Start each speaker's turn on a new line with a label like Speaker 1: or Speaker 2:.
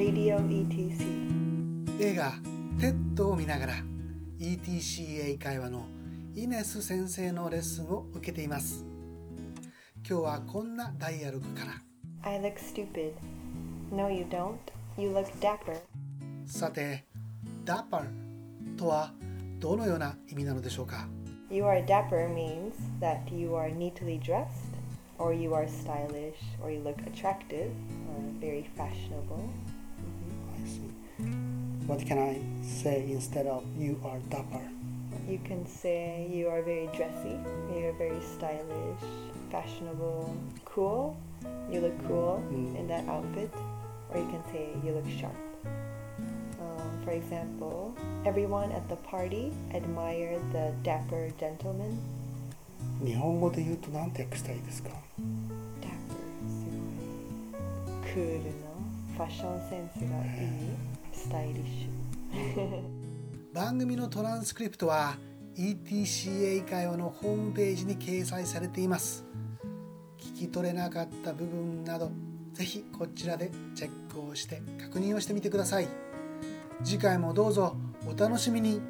Speaker 1: Radio ETC
Speaker 2: 映画「テッド」を見ながら ETC 英会話のイネス先生のレッスンを受けています今日はこんなダイアログから
Speaker 1: I look stupid. No, you don't. You look dapper.
Speaker 2: さて「dapper」とはどのような意味なのでしょうか
Speaker 1: You are dapper means that you are neatly dressed, or you are stylish, or you look attractive, or very fashionable.
Speaker 2: I see. What can I say instead of you are dapper?
Speaker 1: You can say you are very dressy, you are very stylish, fashionable, cool. You look cool
Speaker 2: Mm.
Speaker 1: in that outfit, or you can say you look sharp. Um, for example, everyone at the party admired the dapper gentleman.
Speaker 2: 日本語で言うと何て訳したらいいですか
Speaker 1: dapper すごいクールな ファッションセンスがいいスタイリッシュ。
Speaker 2: 番組のトランスクリプトは ETCA 会話のホームページに掲載されています。聞き取れなかった部分などぜひこちらでチェックをして確認をしてみてください。次回もどうぞお楽しみに。